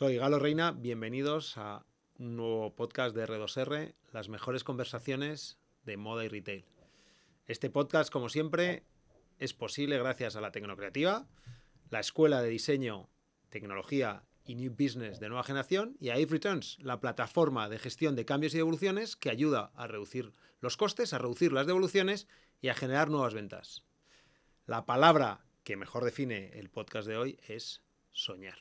Soy Galo Reina, bienvenidos a un nuevo podcast de R2R, las mejores conversaciones de moda y retail. Este podcast, como siempre, es posible gracias a la Tecnocreativa, la Escuela de Diseño, Tecnología y New Business de nueva generación y a If Returns, la plataforma de gestión de cambios y devoluciones que ayuda a reducir los costes, a reducir las devoluciones y a generar nuevas ventas. La palabra que mejor define el podcast de hoy es soñar.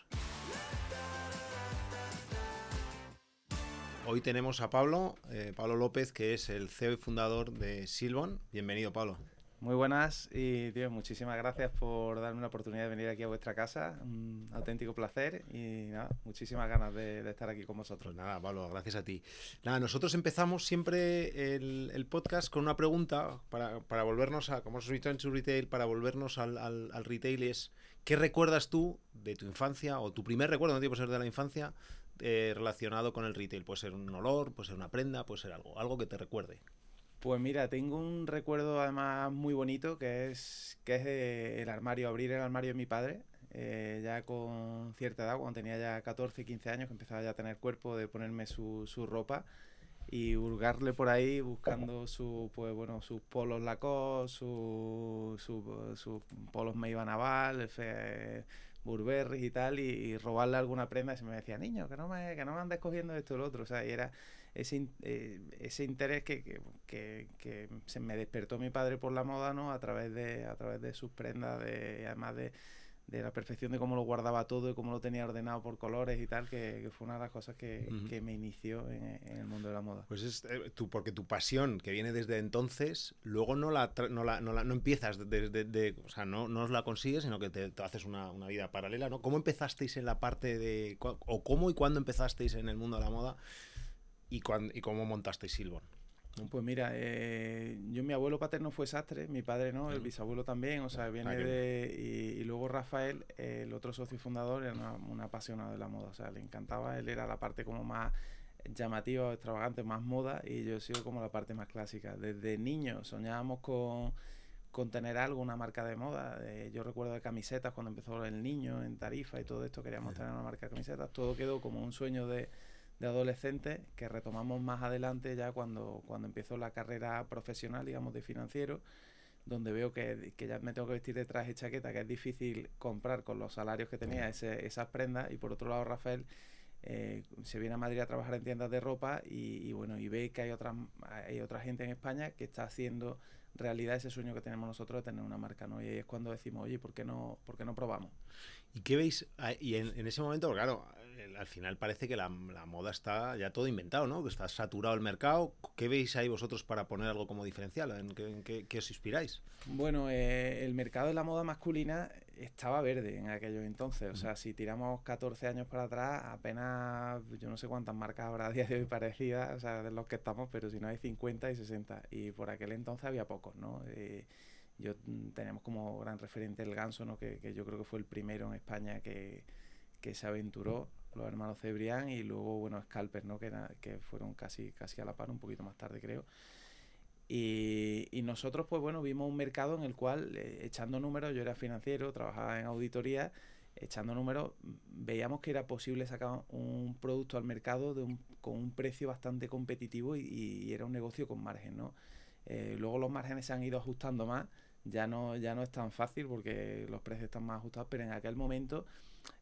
Hoy tenemos a Pablo, eh, Pablo López, que es el CEO y fundador de Silbon. Bienvenido, Pablo. Muy buenas y tío, muchísimas gracias por darme la oportunidad de venir aquí a vuestra casa. Un auténtico placer y nada, muchísimas ganas de, estar aquí con vosotros. Pues nada, Pablo, gracias a ti. Nada, nosotros empezamos siempre el, podcast con una pregunta para, para, volvernos a, como es Return to Retail, para volvernos al, al, al, retail es, ¿qué recuerdas tú de tu infancia o tu primer recuerdo, no tiene que ser de la infancia, eh, relacionado con el retail? Puede ser un olor, puede ser una prenda, puede ser algo, algo que te recuerde. Pues mira, tengo un recuerdo además muy bonito que es, que es el armario, abrir el armario de mi padre, eh, ya con cierta edad, cuando tenía ya 14, 15 años, que empezaba ya a tener cuerpo, de ponerme su, su ropa y hurgarle por ahí buscando su, pues bueno, sus polos Lacoste, sus su, su polos Meiba Naval, Burberry y tal, y, robarle alguna prenda y se me decía, niño, que no me, que no me andes cogiendo esto o lo otro, o sea, y era ese, eh, ese interés que, que, que, se me despertó mi padre por la moda, ¿no? A través de, a través de sus prendas, de, además de, de la perfección de cómo lo guardaba todo y cómo lo tenía ordenado por colores y tal, que, fue una de las cosas que, que me inició en, el mundo de la moda. Pues es eh, tú, porque tu pasión que viene desde entonces, luego no la, no la, no, la, no empiezas desde, de, o sea, no, no la consigues, sino que te, haces una, una, vida paralela, ¿no? ¿Cómo empezasteis en la parte de, o cómo y cuándo empezasteis en el mundo de la moda? y, y cómo montaste Silbon. Pues mira, eh, yo mi abuelo paterno fue sastre, mi padre no, el bisabuelo también, o sea, ah, viene de... Y, luego Rafael, el otro socio fundador, era un apasionado de la moda, o sea, le encantaba, él era la parte como más llamativa, extravagante, más moda, y yo he sido como la parte más clásica. Desde niño soñábamos con, con tener algo, una marca de moda. Eh, yo recuerdo de camisetas cuando empezó el niño en Tarifa y todo esto, queríamos tener una marca de camisetas, todo quedó como un sueño de de adolescente que retomamos más adelante ya cuando, cuando empezó la carrera profesional, digamos, de financiero, donde veo que, ya me tengo que vestir de traje y chaqueta, que es difícil comprar con los salarios que tenía ese, esas prendas, y por otro lado Rafael eh, se viene a Madrid a trabajar en tiendas de ropa y, bueno, y ve que hay otra, hay otra gente en España que está haciendo realidad ese sueño que tenemos nosotros de tener una marca, ¿no? Y ahí es cuando decimos, oye, ¿por qué no, por qué no probamos? ¿Y qué veis? Y en, en ese momento, claro, al final parece que la, moda está ya todo inventado, ¿no? Que está saturado el mercado. ¿Qué veis ahí vosotros para poner algo como diferencial? ¿En qué, os inspiráis? Bueno, eh, el mercado de la moda masculina estaba verde en aquellos entonces. O sea, si tiramos 14 años para atrás, apenas, yo no sé cuántas marcas habrá a día de hoy parecidas, o sea, de los que estamos, pero si no hay 50 y 60. Y por aquel entonces había pocos, ¿no? Eh, yo mm, tenemos como gran referente el ganso, ¿no? Que, que yo creo que fue el primero en España que, que se aventuró los hermanos Cebrián y luego, bueno, Scalper, ¿no? Que, que fueron casi, casi a la par, un poquito más tarde, creo. Y, y nosotros, pues bueno, vimos un mercado en el cual, eh, echando números, yo era financiero, trabajaba en auditoría, echando números, veíamos que era posible sacar un producto al mercado de un, con un precio bastante competitivo y, y, era un negocio con margen, ¿no? Eh, luego los márgenes se han ido ajustando más, ya no, ya no es tan fácil porque los precios están más ajustados, pero en aquel momento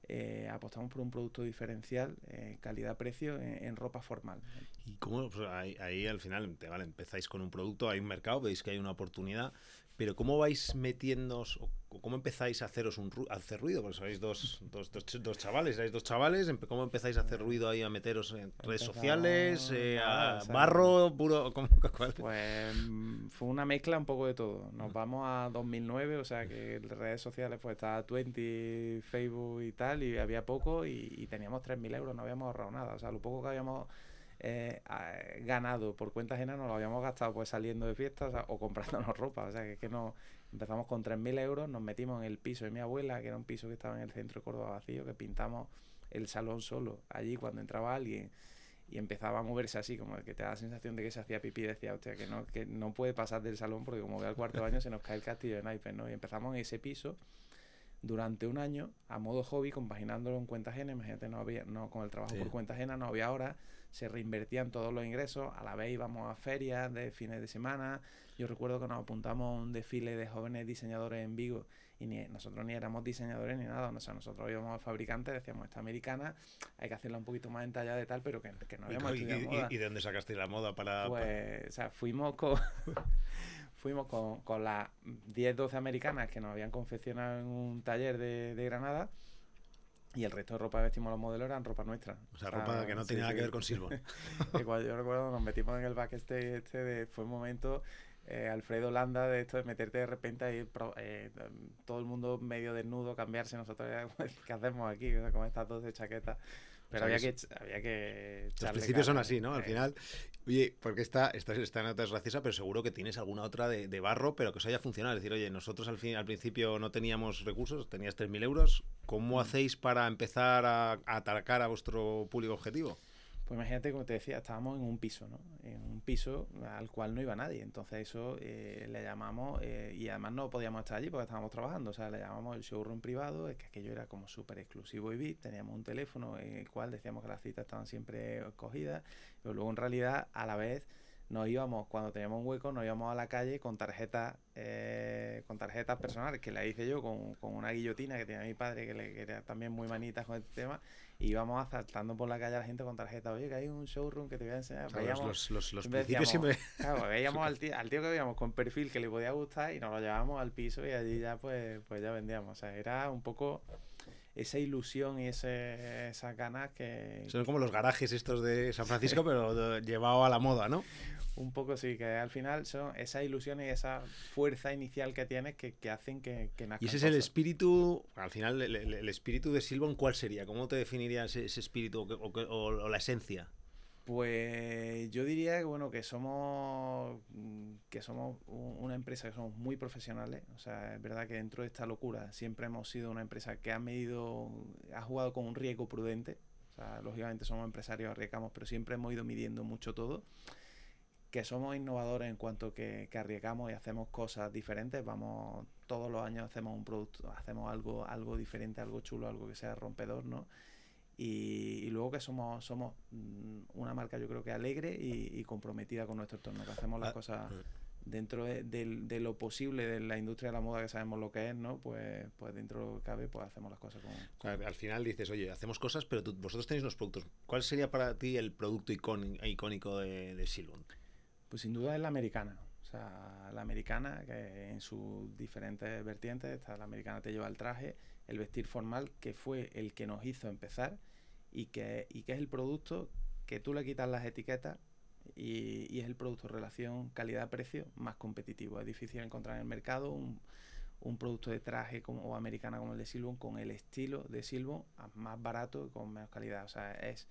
eh, apostamos por un producto diferencial, eh, calidad-precio en, ropa formal. ¿Y cómo pues, ahí, al final vale, empezáis con un producto, hay un mercado, veis que hay una oportunidad, pero ¿cómo vais metiéndoos o cómo empezáis a haceros un a hacer ruido? Porque sois dos, dos, dos, chavales, sois dos chavales, ¿cómo empezáis a hacer ruido ahí, a meteros en redes sociales, eh, a barro, puro? Pues mm, fue una mezcla un poco de todo. Nos vamos a 2009, o sea que redes sociales pues estaba Twenty, Facebook y tal, y había poco y, y teníamos 3.000 euros, no habíamos ahorrado nada. O sea, lo poco que habíamos eh, ganado por cuenta ajena nos lo habíamos gastado pues saliendo de fiestas o, comprándonos ropa. O sea que, que no empezamos con 3.000 euros, nos metimos en el piso de mi abuela, que era un piso que estaba en el centro de Córdoba vacío, que pintamos el salón solo. Allí cuando entraba alguien y empezaba a moverse así, como que te da la sensación de que se hacía pipí, decía, hostia, que no, que no puede pasar del salón porque como ve al cuarto baño se nos cae el castillo de naipes, ¿no? Y empezamos en ese piso durante un año a modo hobby, compaginándolo en cuenta ajena. Imagínate, no había, no, con el trabajo por cuenta ajena no había horas, se reinvertían todos los ingresos, a la vez íbamos a ferias de fines de semana. Yo recuerdo que nos apuntamos a un desfile de jóvenes diseñadores en Vigo y ni, nosotros ni éramos diseñadores ni nada. O sea, nosotros íbamos a fabricantes, decíamos, esta americana, hay que hacerla un poquito más entallada y tal, pero que, que no habíamos ¿Y, y, moda. ¿Y de dónde sacaste la moda para...? Pues, o sea, fuimos con... fuimos con, con las 10, 12 americanas que nos habían confeccionado en un taller de, de Granada. Y el resto de ropa que vestimos los modelos eran ropa nuestra. O sea, ropa que no tenía nada que ver con Silvo. yo recuerdo nos metimos en el backstage este de, fue un momento eh, Alfredo Landa de esto de meterte de repente ahí eh, todo el mundo medio desnudo, cambiarse, nosotros ¿qué hacemos aquí? O sea, con estas dos de chaquetas. Pero había, que, había que... Los principios son así, ¿no? Al final, oye, porque esta, esta, esta nota es graciosa, pero seguro que tienes alguna otra de, de, barro, pero que os haya funcionado. Es decir, oye, nosotros al, fin, al principio no teníamos recursos, tenías 3.000 euros. ¿Cómo mm. hacéis para empezar a, a atacar a vuestro público objetivo? Pues imagínate, como te decía, estábamos en un piso, ¿no? En un piso al cual no iba nadie. Entonces eso eh, le llamamos, eh, y además no podíamos estar allí porque estábamos trabajando, o sea, le llamamos el showroom privado, es que aquello era como súper exclusivo y VIP, teníamos un teléfono en el cual decíamos que las citas estaban siempre cogidas, pero luego en realidad a la vez nos íbamos, cuando teníamos un hueco, nos íbamos a la calle con tarjetas, eh, con tarjetas personales, que la hice yo con, con, una guillotina que tenía mi padre, que, le, que era también muy manita con este tema, y íbamos asaltando por la calle a la gente con tarjeta. Oye, que hay un showroom que te voy a enseñar. los, los, los principios siempre. Claro, veíamos al tío, al tío que veíamos con perfil que le podía gustar y nos lo llevábamos al piso y allí ya pues, pues ya vendíamos. O sea, era un poco esa ilusión y ese, esas ganas que... Son como los garajes estos de San Francisco, pero llevado a la moda, ¿no? Un poco sí, que al final son esa ilusión y esa fuerza inicial que tienes que, que hacen que, que Y ese es el espíritu, al final, el, el, espíritu de Silvon, ¿cuál sería? ¿Cómo te definirías ese, espíritu o, o, o, la esencia? Pues yo diría que bueno que somos que somos una empresa que somos muy profesionales, o sea, es verdad que dentro de esta locura siempre hemos sido una empresa que ha medido, ha jugado con un riesgo prudente, o sea, lógicamente somos empresarios, arriesgamos, pero siempre hemos ido midiendo mucho todo que somos innovadores en cuanto que, que, arriesgamos y hacemos cosas diferentes. Vamos, todos los años hacemos un producto, hacemos algo, algo diferente, algo chulo, algo que sea rompedor, ¿no? Y, y luego que somos, somos mm, una marca yo creo que alegre y, y comprometida con nuestro entorno, que hacemos las ah, cosas eh. dentro de, de, de, lo posible de la industria de la moda que sabemos lo que es, ¿no? Pues, pues dentro de lo que cabe, pues hacemos las cosas con... con... Al final dices, oye, hacemos cosas, pero tú, vosotros tenéis los productos. ¿Cuál sería para ti el producto icónico de, de? Pues sin duda es la americana. O sea, la americana, que en sus diferentes vertientes, está la americana te lleva el traje, el vestir formal, que fue el que nos hizo empezar y que, y que es el producto que tú le quitas las etiquetas y, y es el producto relación calidad-precio más competitivo. Es difícil encontrar en el mercado un, un producto de traje como, o americana como el de Silvon con el estilo de Silvon más barato y con menos calidad. O sea, es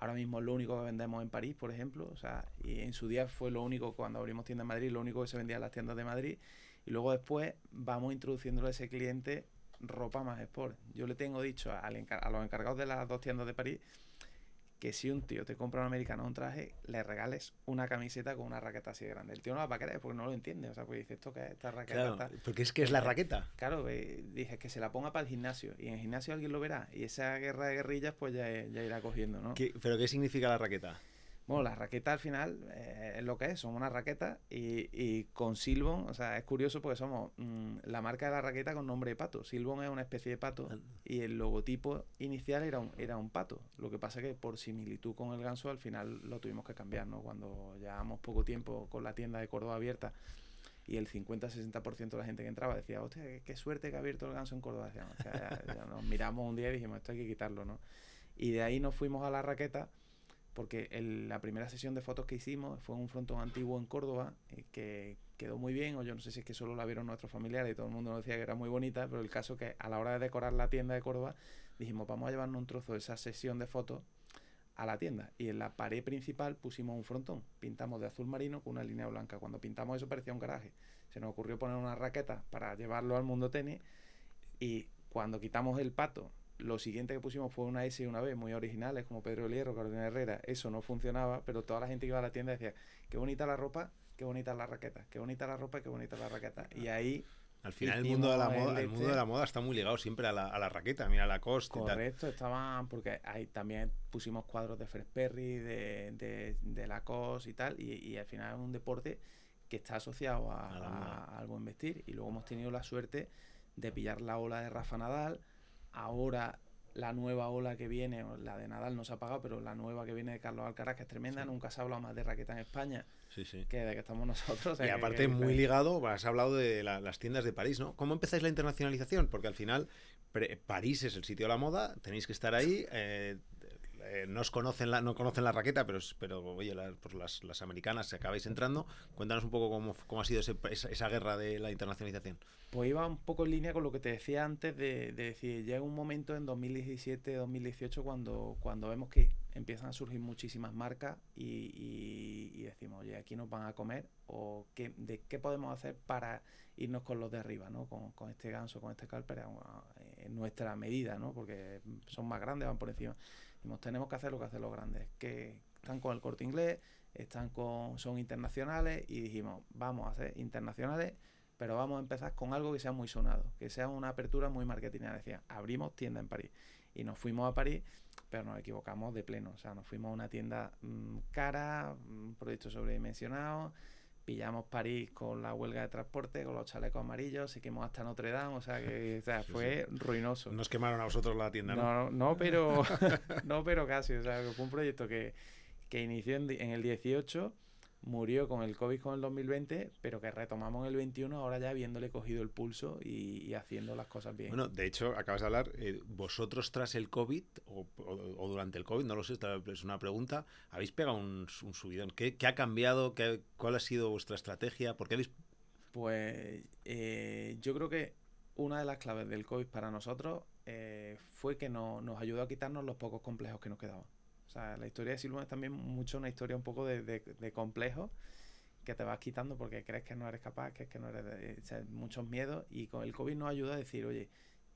Ahora mismo es lo único que vendemos en París, por ejemplo. O sea, y en su día fue lo único, cuando abrimos tienda en Madrid, lo único que se vendía en las tiendas de Madrid. Y luego después vamos introduciéndole a ese cliente ropa más sport. Yo le tengo dicho a, a los encargados de las dos tiendas de París que si un tío te compra un americano un traje, le regales una camiseta con una raqueta así de grande. El tío no la va a querer porque no lo entiende. O sea, pues dice, ¿esto qué es esta raqueta? Claro, porque es que es la raqueta. Claro, dije que se la ponga para el gimnasio. Y en el gimnasio alguien lo verá. Y esa guerra de guerrillas, pues ya, ya irá cogiendo, ¿no? ¿Qué, ¿Pero qué significa la raqueta? Bueno, la raqueta al final eh, es lo que es, son una raqueta y, y, con Silbon, o sea, es curioso porque somos mmm, la marca de la raqueta con nombre de pato. Silbon es una especie de pato y el logotipo inicial era un, era un pato. Lo que pasa que por similitud con el ganso al final lo tuvimos que cambiar, ¿no? Cuando llevamos poco tiempo con la tienda de Córdoba abierta y el 50-60% de la gente que entraba decía, hostia, qué, suerte que ha abierto el ganso en Córdoba. Decíamos, o sea, ya, ya nos miramos un día y dijimos, esto hay que quitarlo, ¿no? Y de ahí nos fuimos a la raqueta porque la primera sesión de fotos que hicimos fue un frontón antiguo en Córdoba, eh, que quedó muy bien, o yo no sé si es que solo la vieron nuestros familiares y todo el mundo nos decía que era muy bonita, pero el caso que a la hora de decorar la tienda de Córdoba, dijimos, vamos a llevarnos un trozo de esa sesión de fotos a la tienda. Y en la pared principal pusimos un frontón, pintamos de azul marino con una línea blanca. Cuando pintamos eso parecía un garaje. Se nos ocurrió poner una raqueta para llevarlo al mundo tenis y cuando quitamos el pato lo siguiente que pusimos fue una S y una B muy originales, como Pedro Hierro, Carolina Herrera. Eso no funcionaba, pero toda la gente que iba a la tienda decía, qué bonita la ropa, qué bonita la raqueta, qué bonita la ropa, qué bonita la raqueta. Y ahí Al final el mundo, de la moda, el mundo de la moda está muy ligado siempre a la, a la raqueta, mira la costa Correcto, estaban, porque ahí también pusimos cuadros de Fred Perry, de, de, de Lacoste y tal, y, y, al final es un deporte que está asociado a, al buen vestir. Y luego hemos tenido la suerte de pillar la ola de Rafa Nadal, ahora la nueva ola que viene, la de Nadal no se ha pagado, pero la nueva que viene de Carlos Alcaraz, que es tremenda, nunca se ha hablado más de raqueta en España que de que estamos nosotros. y aparte, muy ligado, has hablado de las tiendas de París, ¿no? ¿Cómo empezáis la internacionalización? Porque al final, París es el sitio de la moda, tenéis que estar ahí. Eh, eh, no conocen la, no conocen la raqueta, pero, pero oye, pues las, las, americanas se acabáis entrando. Cuéntanos un poco cómo, cómo ha sido esa, esa, guerra de la internacionalización. Pues iba un poco en línea con lo que te decía antes de, de decir, llega un momento en 2017, 2018 cuando, cuando vemos que empiezan a surgir muchísimas marcas y, y, decimos, oye, aquí nos van a comer o qué, de qué podemos hacer para irnos con los de arriba, ¿no? Con, con este ganso, con este calper en nuestra medida, ¿no? Porque son más grandes, van por encima tenemos que hacer lo que hacen los grandes, que están con el corte inglés, están con, son internacionales y dijimos, vamos a hacer internacionales, pero vamos a empezar con algo que sea muy sonado, que sea una apertura muy marketingera. Decía, abrimos tienda en París. Y nos fuimos a París, pero nos equivocamos de pleno. O sea, nos fuimos a una tienda mm, cara, un proyecto sobredimensionado, pillamos París con la huelga de transporte, con los chalecos amarillos, seguimos hasta Notre Dame, o sea que fue ruinoso. Nos quemaron a vosotros la tienda, ¿no? No, no, pero, no, pero casi, o sea, fue un proyecto que, que inició en, en el 18 murió con el COVID con el 2020, pero que retomamos en el 21 ahora ya habiéndole cogido el pulso y, haciendo las cosas bien. Bueno, de hecho, acabas de hablar, eh, vosotros tras el COVID o, durante el COVID, no lo sé, es una pregunta, habéis pegado un, subidón. ¿Qué, ha cambiado? ¿Qué, ¿Cuál ha sido vuestra estrategia? ¿Por qué habéis...? Pues eh, yo creo que una de las claves del COVID para nosotros eh, fue que nos ayudó a quitarnos los pocos complejos que nos quedaban. O sea, la historia de Silvon es también mucho una historia un poco de, de, complejo que te vas quitando porque crees que no eres capaz, que es que no eres de, sea, muchos miedos y con el COVID nos ayuda a decir, oye,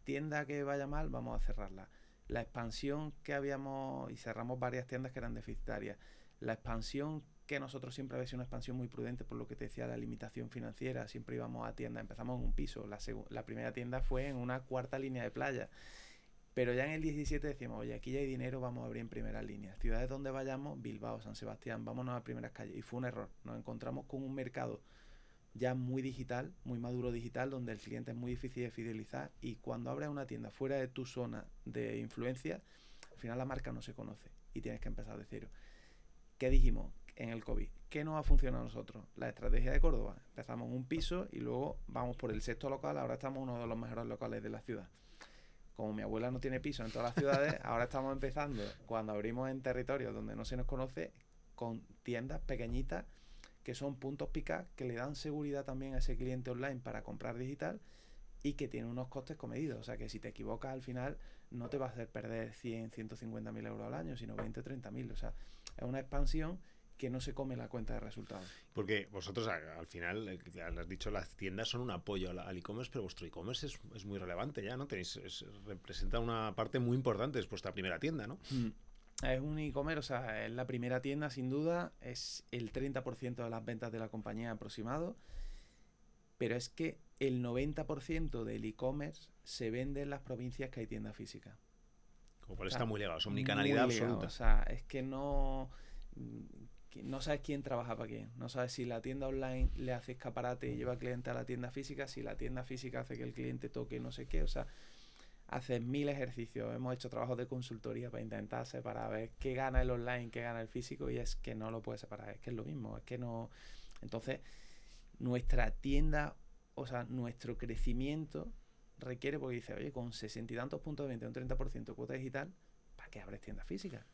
tienda que vaya mal, vamos a cerrarla. La expansión que habíamos, y cerramos varias tiendas que eran deficitarias, la expansión que nosotros siempre había sido una expansión muy prudente por lo que te decía la limitación financiera, siempre íbamos a tienda, empezamos en un piso, la, la primera tienda fue en una cuarta línea de playa pero ya en el 17 decimos, oye, aquí ya hay dinero, vamos a abrir en primera línea. Ciudades donde vayamos, Bilbao, San Sebastián, vámonos a primeras calles. Y fue un error. Nos encontramos con un mercado ya muy digital, muy maduro digital, donde el cliente es muy difícil de fidelizar. Y cuando abres una tienda fuera de tu zona de influencia, al final la marca no se conoce y tienes que empezar de cero. ¿Qué dijimos en el COVID? ¿Qué nos ha funcionado a nosotros? La estrategia de Córdoba. Empezamos un piso y luego vamos por el sexto local. Ahora estamos uno de los mejores locales de la ciudad como mi abuela no tiene piso en todas las ciudades, ahora estamos empezando, cuando abrimos en territorios donde no se nos conoce, con tiendas pequeñitas que son puntos picar que le dan seguridad también a ese cliente online para comprar digital y que tiene unos costes comedidos. O sea que si te equivocas al final no te va a hacer perder 100, 150 mil euros al año, sino 20, 30 mil. O sea, es una expansión que no se come la cuenta de resultados. Porque vosotros al final, eh, has dicho, las tiendas son un apoyo al e-commerce, pero vuestro e-commerce es, muy relevante ya, ¿no? Tenéis, representa una parte muy importante de vuestra primera tienda, ¿no? Mm. Es un e-commerce, o sea, es la primera tienda sin duda, es el 30% de las ventas de la compañía aproximado, pero es que el 90% del e-commerce se vende en las provincias que hay tienda física. Como cual está muy ligado, es omnicanalidad absoluta. O sea, es que no no sabes quién trabaja para quién. No sabes si la tienda online le hace escaparate y lleva cliente a la tienda física, si la tienda física hace que el cliente toque no sé qué. O sea, haces mil ejercicios. Hemos hecho trabajos de consultoría para intentar separar, ver qué gana el online, qué gana el físico, y es que no lo puedes separar. Es que es lo mismo. Es que no. Entonces, nuestra tienda, o sea, nuestro crecimiento requiere, porque dice, oye, con sesenta y tantos puntos de venta, un 30% de cuota digital, ¿para qué abres tiendas físicas?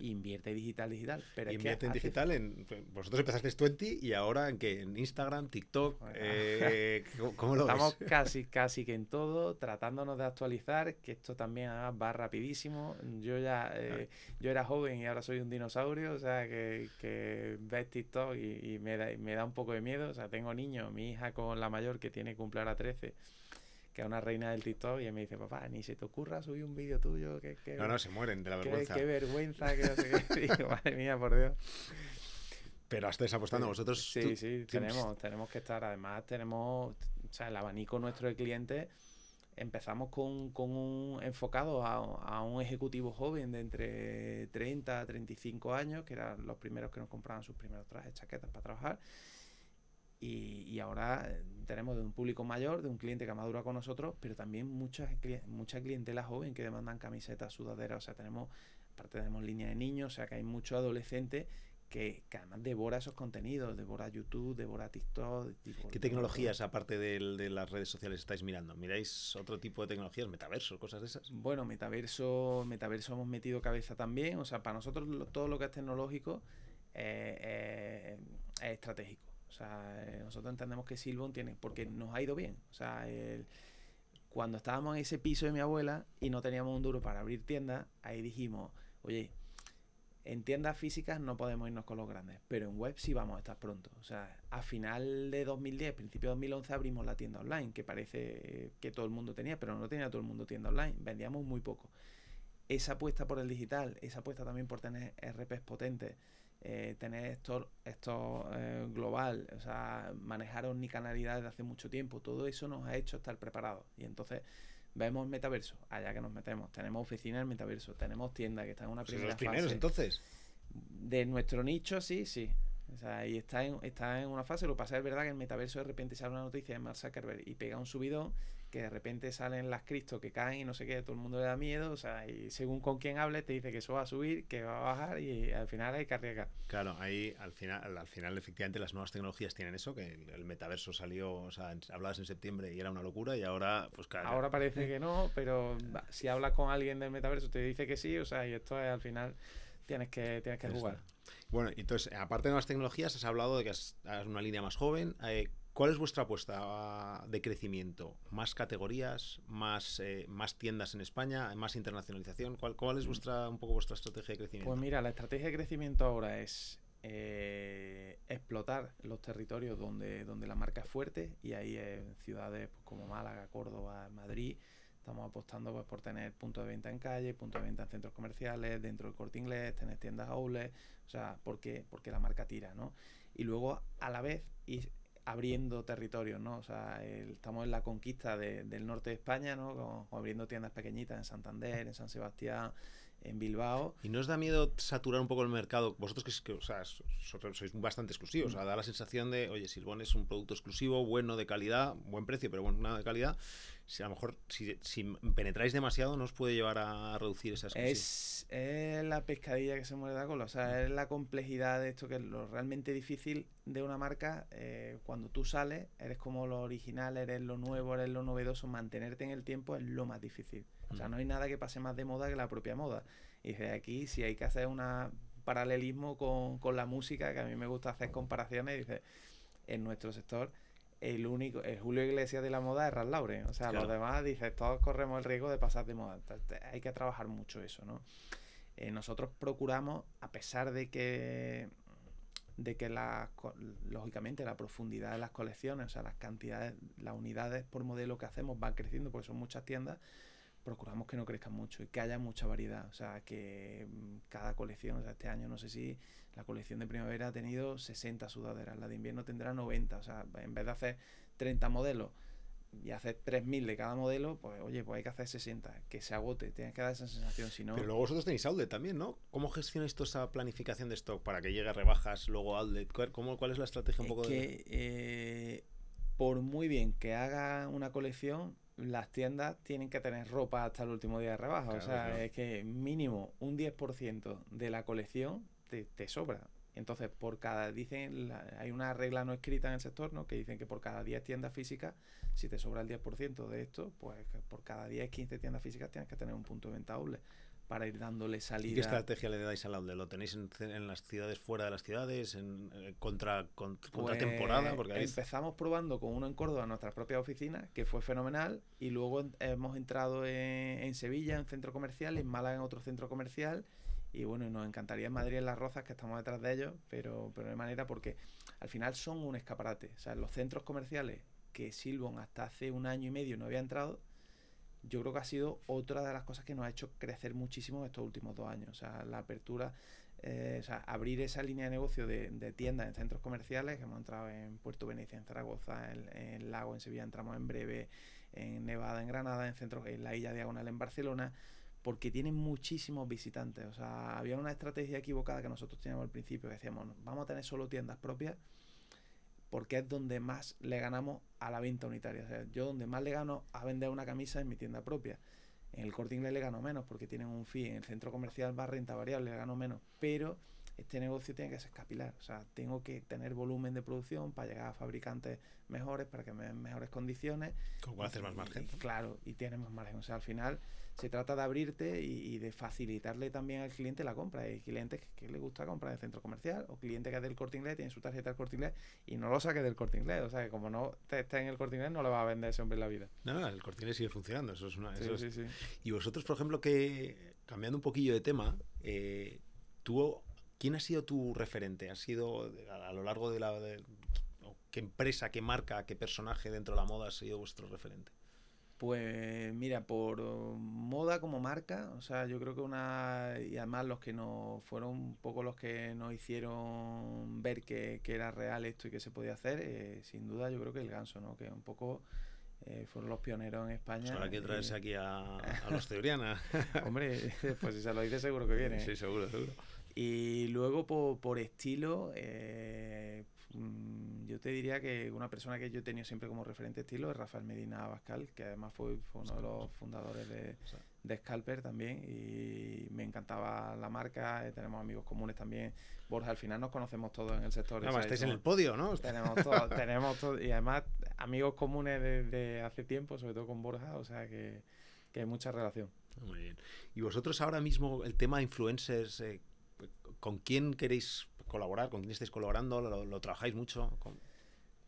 Invierte digital, digital. Pero Invierte en digital. En, vosotros empezasteis 20 y ahora en que en Instagram, TikTok, eh, ¿cómo, lo Estamos casi, casi que en todo, tratándonos de actualizar, que esto también va rapidísimo. Yo ya, eh, yo era joven y ahora soy un dinosaurio, o sea, que, que ves TikTok y, me, da, me da un poco de miedo. O sea, tengo niños, mi hija con la mayor que tiene que cumplir a 13 que es una reina del TikTok, y me dice, papá, ni se te ocurra subir un vídeo tuyo. Que, no, no, se mueren de la vergüenza. Qué vergüenza, que no sé qué. madre mía, por Dios. Pero estáis apostando vosotros. Sí, sí, tenemos, tenemos que estar. Además, tenemos. O sea, el abanico nuestro de clientes empezamos con, un enfocado a, un ejecutivo joven de entre 30 a 35 años, que eran los primeros que nos compraban sus primeros trajes, chaquetas para trabajar. Y, ahora eh, tenemos de un público mayor, de un cliente que madura con nosotros, pero también mucha, mucha clientela joven que demandan camisetas, sudaderas. O sea, tenemos, aparte tenemos línea de niños, o sea que hay muchos adolescentes que, además devora esos contenidos, devora YouTube, devora TikTok. ¿Qué tecnologías, aparte de, las redes sociales, estáis mirando? ¿Miráis otro tipo de tecnologías, metaverso, cosas de esas? Bueno, metaverso, metaverso hemos metido cabeza también. O sea, para nosotros todo lo que es tecnológico eh, eh, es estratégico. Sea, eh, nosotros entendemos que Silvon tiene, porque nos ha ido bien. O sea, cuando estábamos en ese piso de mi abuela y no teníamos un duro para abrir tiendas, ahí dijimos, oye, en tiendas físicas no podemos irnos con los grandes, pero en web sí vamos a estar pronto. O sea, a final de 2010, principio de 2011 abrimos la tienda online, que parece que todo el mundo tenía, pero no tenía todo el mundo tienda online. Vendíamos muy poco. Esa apuesta por el digital, esa apuesta también por tener RPs potentes, eh, tener esto, esto eh, global, o sea, manejar omnicanalidad desde hace mucho tiempo, todo eso nos ha hecho estar preparados. Y entonces vemos metaverso, allá que nos metemos. Tenemos oficinas en metaverso, tenemos tiendas que están en una primera los primeros, entonces? De nuestro nicho, sí, sí. O sea, y está en, está en una fase. Lo que pasa es verdad que el metaverso de repente sale una noticia de Mark Zuckerberg y pega un subidón que de repente salen las cristos que caen y no sé qué, todo el mundo le da miedo, o sea, y según con quién hable te dice que eso va a subir, que va a bajar y al final hay que arriesgar. Claro, ahí al final, al final efectivamente las nuevas tecnologías tienen eso, que el, metaverso salió, o sea, hablabas en septiembre y era una locura y ahora pues claro. Ahora parece que no, pero si hablas con alguien del metaverso te dice que sí, o sea, y esto es al final tienes que, tienes que jugar. Bueno, entonces, aparte de nuevas tecnologías, has hablado de que es una línea más joven. Eh, ¿Cuál es vuestra apuesta de crecimiento? ¿Más categorías? ¿Más, eh, más tiendas en España? ¿Más internacionalización? ¿Cuál, ¿Cuál es mm. vuestra un poco vuestra estrategia de crecimiento? Pues mira, la estrategia de crecimiento ahora es eh, explotar los territorios donde, donde la marca es fuerte y ahí en ciudades pues, como Málaga, Córdoba, Madrid. Estamos apostando pues, por tener puntos de venta en calle, puntos de venta en centros comerciales, dentro del corte inglés, tener tiendas outlet, o sea, porque, porque la marca tira, ¿no? Y luego a la vez ir abriendo territorios, ¿no? O sea, estamos en la conquista del norte de España, ¿no? abriendo tiendas pequeñitas en Santander, en San Sebastián, en Bilbao. ¿Y no os da miedo saturar un poco el mercado? Vosotros que, que o sea, sois bastante exclusivos, o sea, da la sensación de, oye, Silbón es un producto exclusivo, bueno, de calidad, buen precio, pero bueno, de calidad, si a lo mejor si, si, penetráis demasiado nos puede llevar a reducir esas cosas. Es, es, la pescadilla que se muere la cola, o sea, es la complejidad de esto que es lo realmente difícil de una marca. Eh, cuando tú sales, eres como lo original, eres lo nuevo, eres lo novedoso, mantenerte en el tiempo es lo más difícil. O sea, no hay nada que pase más de moda que la propia moda. Y de aquí, si hay que hacer un paralelismo con, con la música, que a mí me gusta hacer comparaciones, dice, en nuestro sector el único, el Julio Iglesias de la moda es Ralph Lauren. O sea, los demás, dices, todos corremos el riesgo de pasar de moda. hay que trabajar mucho eso, ¿no? Eh, nosotros procuramos, a pesar de que de que la, lógicamente la profundidad de las colecciones, o sea, las cantidades, las unidades por modelo que hacemos van creciendo porque son muchas tiendas, procuramos que no crezcan mucho y que haya mucha variedad. O sea, que mm, cada colección, o sea, este año no sé si la colección de primavera ha tenido 60 sudaderas, la de invierno tendrá 90. O sea, en vez de hacer 30 modelos y hacer 3.000 de cada modelo, pues oye, pues hay que hacer 60, que se agote, tienes que dar esa sensación, si no... Pero luego vosotros tenéis outlet también, ¿no? ¿Cómo gestionáis toda esa planificación de stock para que llegue a rebajas, luego outlet? ¿Cómo, ¿Cuál es la estrategia un poco que, de...? Eh, por muy bien que haga una colección, las tiendas tienen que tener ropa hasta el último día de rebaja. o sea, es que mínimo un 10% de la colección te, sobra. Entonces, por cada, dicen, hay una regla no escrita en el sector, ¿no? Que dicen que por cada 10 tiendas físicas, si te sobra el 10% de esto, pues por cada 10, 15 tiendas físicas tienes que tener un punto de venta doble para ir dándole salida. ¿Y qué estrategia le dais al outlet? ¿Lo tenéis en, las ciudades fuera de las ciudades? ¿En, eh, contra, contra pues, temporada? Porque Empezamos probando con uno en Córdoba, en nuestra propia oficina, que fue fenomenal, y luego hemos entrado en, Sevilla, en centro comercial, en Málaga, en otro centro comercial, y bueno, nos encantaría en Madrid, en Las Rozas, que estamos detrás de ellos, pero, pero de manera porque al final son un escaparate. O sea, los centros comerciales que Silvon hasta hace un año y medio no había entrado, yo creo que ha sido otra de las cosas que nos ha hecho crecer muchísimo estos últimos dos años. O sea, la apertura, eh, o sea, abrir esa línea de negocio de, tiendas en centros comerciales, que hemos entrado en Puerto Venecia, en Zaragoza, en, Lago, en Sevilla, entramos en breve, en Nevada, en Granada, en, centros, en la Isla Diagonal, en Barcelona, porque tienen muchísimos visitantes. O sea, había una estrategia equivocada que nosotros teníamos al principio, que decíamos, vamos a tener solo tiendas propias porque es donde más le ganamos a la venta unitaria. O sea, yo donde más le gano a vender una camisa es mi tienda propia. En el corte inglés le gano menos porque tienen un fee. En el centro comercial va renta variable, le gano menos. Pero este negocio tiene que ser capilar. O sea, tengo que tener volumen de producción para llegar a fabricantes mejores, para que me den mejores condiciones. ¿Cómo hacer más margen? claro, y tienes más margen. O sea, al final se trata de abrirte y, de facilitarle también al cliente la compra. Hay clientes que, le gusta comprar en el centro comercial o clientes que es del corte inglés, tiene su tarjeta del corte inglés y no lo saque del corte inglés. O sea, que como no esté en el corte inglés, no le va a vender ese hombre en la vida. No, no, el corte inglés sigue funcionando. Eso es una. sí, sí, Y vosotros, por ejemplo, que cambiando un poquillo de tema, eh, tú, ¿quién ha sido tu referente? ¿Ha sido a, lo largo de la. ¿Qué empresa, qué marca, qué personaje dentro de la moda ha sido vuestro referente? Pues mira, por moda como marca, o sea, yo creo que una, y además los que nos fueron un poco los que nos hicieron ver que, era real esto y que se podía hacer, eh, sin duda yo creo que el ganso, ¿no? Que un poco eh, fueron los pioneros en España. Ahora hay que traerse aquí a, los Teoriana. Hombre, pues si se lo dice seguro que viene. Sí, seguro, seguro. Y luego por, por estilo, eh, yo te diría que una persona que yo he tenido siempre como referente estilo es Rafael Medina Abascal, que además fue, uno de los fundadores de, de, Scalper también y me encantaba la marca, eh, tenemos amigos comunes también. Borja, al final nos conocemos todos en el sector. Además, estáis en el podio, ¿no? Tenemos todo, tenemos todo, y además amigos comunes desde hace tiempo, sobre todo con Borja, o sea que, que hay mucha relación. Muy bien. Y vosotros ahora mismo, el tema influencers, eh, ¿con quién queréis colaborar? ¿Con quién estáis colaborando? ¿Lo, trabajáis mucho?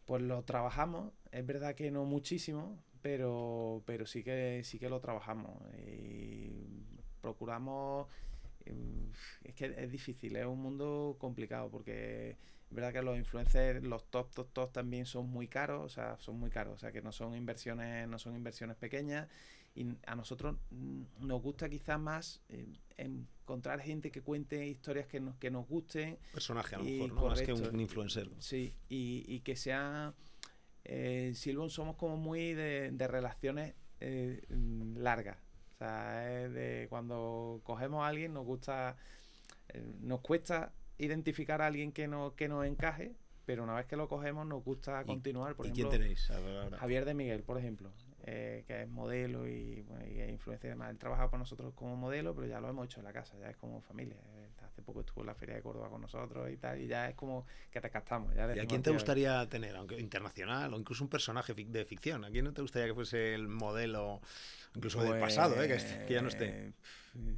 Pues lo trabajamos, es verdad que no muchísimo, pero, pero sí, que, sí que lo trabajamos. Y procuramos... Em, es que es difícil, es un mundo complicado porque es verdad que los influencers, los top, top, top también son muy caros, o sea, son muy caros, o sea, que no son inversiones, no son inversiones pequeñas y a nosotros nos gusta quizás más eh, encontrar gente que cuente historias que nos, que nos gusten. Personaje a lo mejor, ¿no? más que un, influencer. Sí, y, y que sea... Eh, Silvon somos como muy de, de relaciones eh, largas. O sea, de cuando cogemos a alguien nos gusta... Eh, nos cuesta identificar a alguien que, no, que nos encaje, pero una vez que lo cogemos nos gusta continuar. Por ¿Y quién tenéis? Javier de Miguel, por ejemplo. Eh, que es modelo y, bueno, y influencia y demás. Él trabaja con nosotros como modelo, pero ya lo hemos hecho en la casa, ya es como familia. Hace poco estuvo en la Feria de Córdoba con nosotros y tal, y ya es como que te captamos. ¿Y a quién te gustaría tener, aunque internacional o incluso un personaje de ficción? ¿A quién no te gustaría que fuese el modelo, incluso del pasado, eh, que, ya no esté? Pues,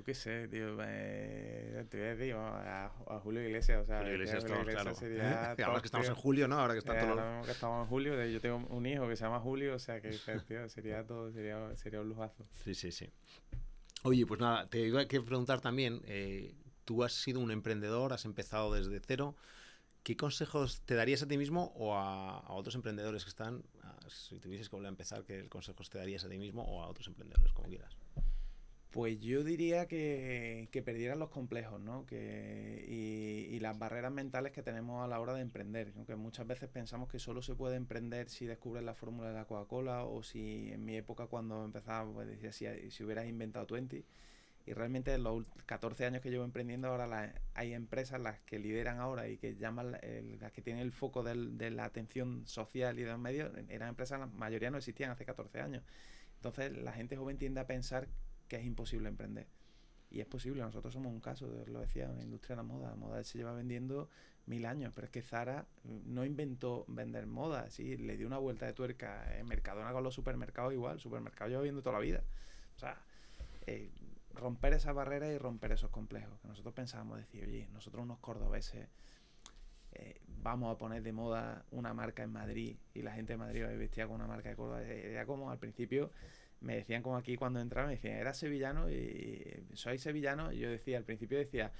yo qué sé, tío. Eh, te voy a decir, a, a, Julio Iglesias. O sea, Julio Iglesias, Julio Iglesias claro. Sería ¿Eh? Ahora que estamos en julio, ¿no? Ahora que está todo. Ahora que estamos en julio. Yo tengo un hijo que se llama Julio, o sea que tío, sería todo, sería, sería un lujazo. Sí, sí, sí. Oye, pues nada, te iba a preguntar también. Eh, tú has sido un emprendedor, has empezado desde cero. ¿Qué consejos te darías a ti mismo o a, a otros emprendedores que están? A, si tuvieses que volver a empezar, ¿qué consejos te darías a ti mismo o a otros emprendedores, como quieras? Pues yo diría que, que perdieran los complejos, ¿no? Que, y, las barreras mentales que tenemos a la hora de emprender. Aunque muchas veces pensamos que solo se puede emprender si descubres la fórmula de la Coca-Cola o si en mi época cuando empezaba, pues decía, si, si hubieras inventado 20. Y realmente en los 14 años que llevo emprendiendo ahora hay empresas las que lideran ahora y que llaman las que tienen el foco de la atención social y de los medios, eran empresas, la mayoría no existían hace 14 años. Entonces la gente joven tiende a pensar que es imposible emprender. Y es posible, nosotros somos un caso, lo decía, una industria de la moda. La moda se lleva vendiendo mil años, pero es que Zara no inventó vender moda, sí, le dio una vuelta de tuerca. En Mercadona con los supermercados igual, supermercados lleva viendo toda la vida. O sea, eh, romper esa barrera y romper esos complejos. Que nosotros pensábamos decir, oye, nosotros unos cordobeses eh, vamos a poner de moda una marca en Madrid y la gente de Madrid va a vestir con una marca de Córdoba. Era como al principio me decían como aquí cuando entraba, me decían, ¿eras sevillano? Y soy sevillano. Y yo decía, al principio decía,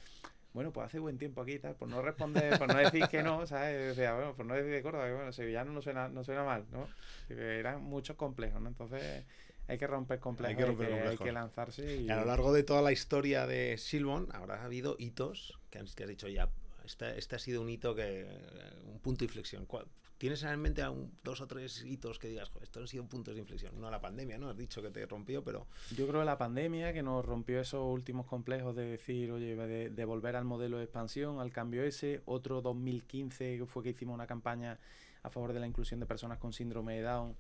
bueno, pues hace buen tiempo aquí y tal, por no responder, por no decir que no, ¿sabes? Decía, bueno, por no decir de Córdoba, que bueno, sevillano no suena, no suena mal, ¿no? Eran muchos complejos, ¿no? Entonces, hay que romper complejos, hay que, hay que, lanzarse. Y... A lo largo de toda la historia de Silbon habrá habido hitos que has, que has dicho ya, este, este, ha sido un hito que. un punto de inflexión. ¿Tienes en mente dos o tres hitos que digas, estos han sido puntos de inflexión? No la pandemia, ¿no? Has dicho que te rompió, pero. Yo creo la pandemia que nos rompió esos últimos complejos de decir, oye, de, volver al modelo de expansión, al cambio ese. Otro 2015 fue que hicimos una campaña a favor de la inclusión de personas con síndrome de Down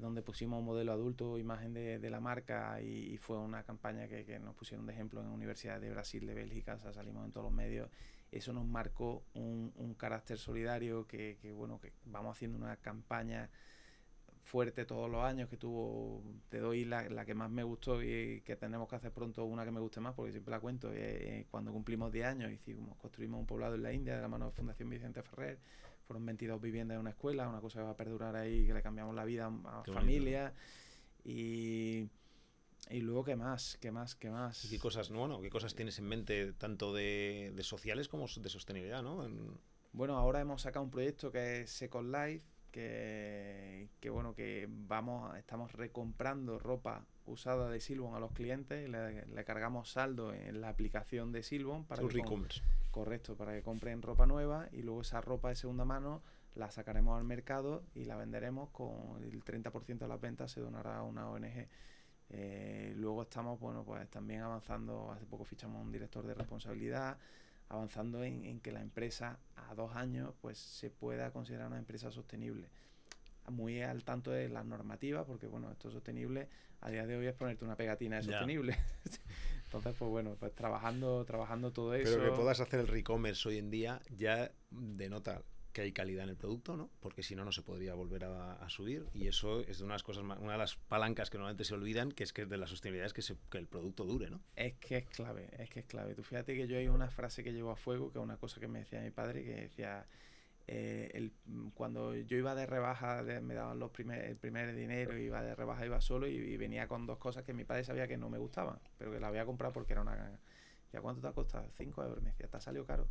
donde pusimos un modelo adulto, imagen de, de la marca y, fue una campaña que, que, nos pusieron de ejemplo en universidades de Brasil, de Bélgica, salimos en todos los medios. Eso nos marcó un, un carácter solidario que, que, bueno, que vamos haciendo una campaña fuerte todos los años que tuvo, te doy la, la, que más me gustó y que tenemos que hacer pronto una que me guste más porque siempre la cuento, eh, cuando cumplimos 10 años hicimos, construimos un poblado en la India de la mano de Fundación Vicente Ferrer, fueron 22 viviendas en una escuela, una cosa que va a perdurar ahí, que le cambiamos la vida a familias. Y, y luego, ¿qué más? ¿Qué más? ¿Qué más? qué cosas, bueno, qué cosas tienes en mente tanto de, de sociales como de sostenibilidad, ¿no? Bueno, ahora hemos sacado un proyecto que es Second Life, que, que, bueno, que vamos, estamos recomprando ropa usada de Silbon a los clientes, le, le cargamos saldo en la aplicación de Silbon para Su. Correcto, para que compren ropa nueva y luego esa ropa de segunda mano la sacaremos al mercado y la venderemos con el 30% de las ventas se donará a una ONG. Eh, luego estamos, bueno, pues también avanzando, hace poco fichamos un director de responsabilidad, avanzando en, que la empresa a dos años pues se pueda considerar una empresa sostenible. Muy al tanto de las normativas, porque bueno, esto es sostenible, a día de hoy es ponerte una pegatina de sostenible. Entonces, pues bueno, pues trabajando, trabajando todo eso. Pero que puedas hacer el re-commerce hoy en día ya denota que hay calidad en el producto, ¿no? Porque si no, no se podría volver a, subir. Y eso es de unas cosas, una de las palancas que normalmente se olvidan, que es que de la sostenibilidad es que, que el producto dure, ¿no? Es que es clave, es que es clave. Tú fíjate que yo hay una frase que llevo a fuego, que es una cosa que me decía mi padre, que decía, eh, el, cuando yo iba de rebaja, me daban los primer, el primer dinero, iba de rebaja, iba solo y, venía con dos cosas que mi padre sabía que no me gustaban, pero que la había comprado porque era una gana. ¿Ya cuánto te ha costado? 5 euros. Me decía, te ha salido caro.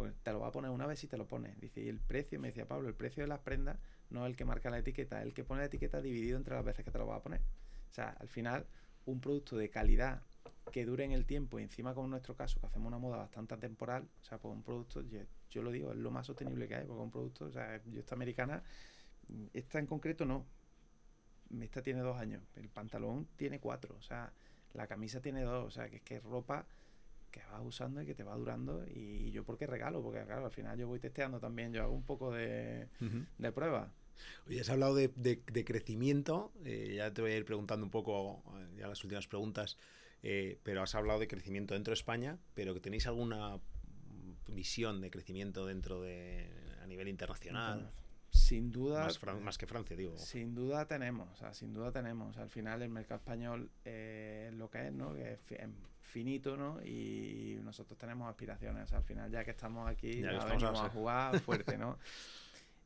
Pues te lo va a poner una vez y te lo pones. Dice, y el precio, me decía Pablo, el precio de las prendas no es el que marca la etiqueta, es el que pone la etiqueta dividido entre las veces que te lo va a poner. O sea, al final, un producto de calidad que dure en el tiempo y encima como en nuestro caso que hacemos una moda bastante temporal, o sea, pues un producto, yo, lo digo, es lo más sostenible que hay, porque un producto, o sea, yo esta americana, esta en concreto no, esta tiene dos años, el pantalón tiene cuatro, o sea, la camisa tiene dos, o sea, que es que ropa que vas usando y que te va durando y yo porque regalo, porque claro, al final yo voy testeando también, yo hago un poco de, de prueba. Oye, has hablado de, de, crecimiento, eh, ya te voy a ir preguntando un poco, eh, ya las últimas preguntas, eh, pero has hablado de crecimiento dentro de España, pero que tenéis alguna visión de crecimiento dentro de a nivel internacional. Sin duda. Más, que Francia, digo. Sin duda tenemos, o sea, sin duda tenemos. Al final el mercado español eh, lo que es, ¿no? Que es finito, ¿no? Y nosotros tenemos aspiraciones. al final, ya que estamos aquí, ya vamos a jugar fuerte, ¿no?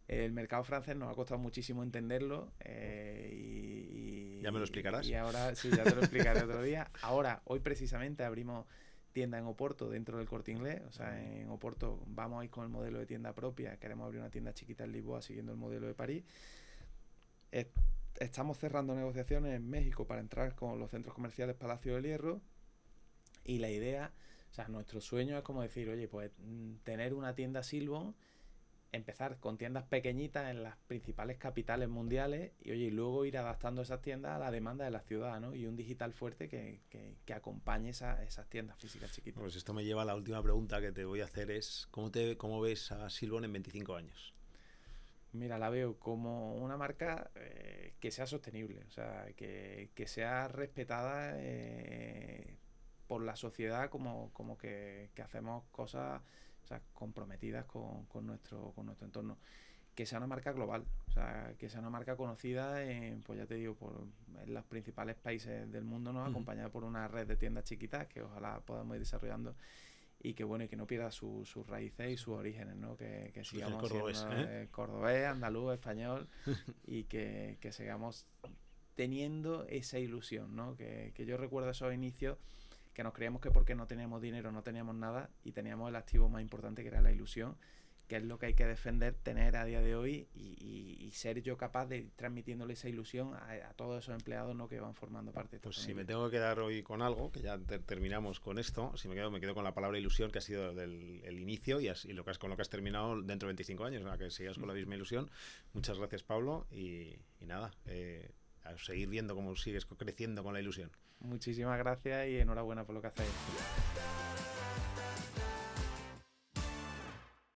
El mercado francés nos ha costado muchísimo entenderlo eh, y, Ya me lo explicarás. Y ahora, sí, ya te lo explicaré otro día. Ahora, hoy precisamente abrimos tienda en Oporto dentro del corte inglés. O sea, en Oporto vamos a ir con el modelo de tienda propia. Queremos abrir una tienda chiquita en Lisboa siguiendo el modelo de París. estamos cerrando negociaciones en México para entrar con los centros comerciales Palacio del Hierro. Y la idea, o sea, nuestro sueño es como decir, oye, pues mm, tener una tienda Silbon empezar con tiendas pequeñitas en las principales capitales mundiales y oye, y luego ir adaptando esas tiendas a la demanda de la ciudad, ¿no? Y un digital fuerte que, que, acompañe esa, esas tiendas físicas chiquitas. Pues esto me lleva a la última pregunta que te voy a hacer es, ¿cómo, te, cómo ves a Silbon en 25 años? Mira, la veo como una marca eh, que sea sostenible, o sea, que, que sea respetada eh, por la sociedad como, como que, que hacemos cosas o sea, comprometidas con, con, nuestro, con nuestro entorno. Que sea una marca global, o sea, que sea una marca conocida en, pues ya te digo, por en los principales países del mundo, ¿no? Acompañada por una red de tiendas chiquitas que ojalá podamos ir desarrollando y que bueno, y que no pierda sus raíces y sus orígenes, ¿no? Que, que sigamos cordobés, siendo ¿eh? cordobés, andaluz, español y que, que sigamos teniendo esa ilusión, ¿no? Que, que yo recuerdo esos inicios que nos creíamos que porque no teníamos dinero no teníamos nada y teníamos el activo más importante que era la ilusión que es lo que hay que defender, tener a día de hoy y, ser yo capaz de transmitiéndole esa ilusión a, todos esos empleados ¿no? que van formando parte de Pues si me tengo que quedar hoy con algo, que ya terminamos con esto, si me quedo, me quedo con la palabra ilusión que ha sido del el inicio y, así, lo que has, con lo que has terminado dentro de 25 años, que sigas con la misma ilusión. Muchas gracias Pablo y, nada, eh, a seguir viendo cómo sigues creciendo con la ilusión. Muchísimas gracias y enhorabuena por lo que hacéis.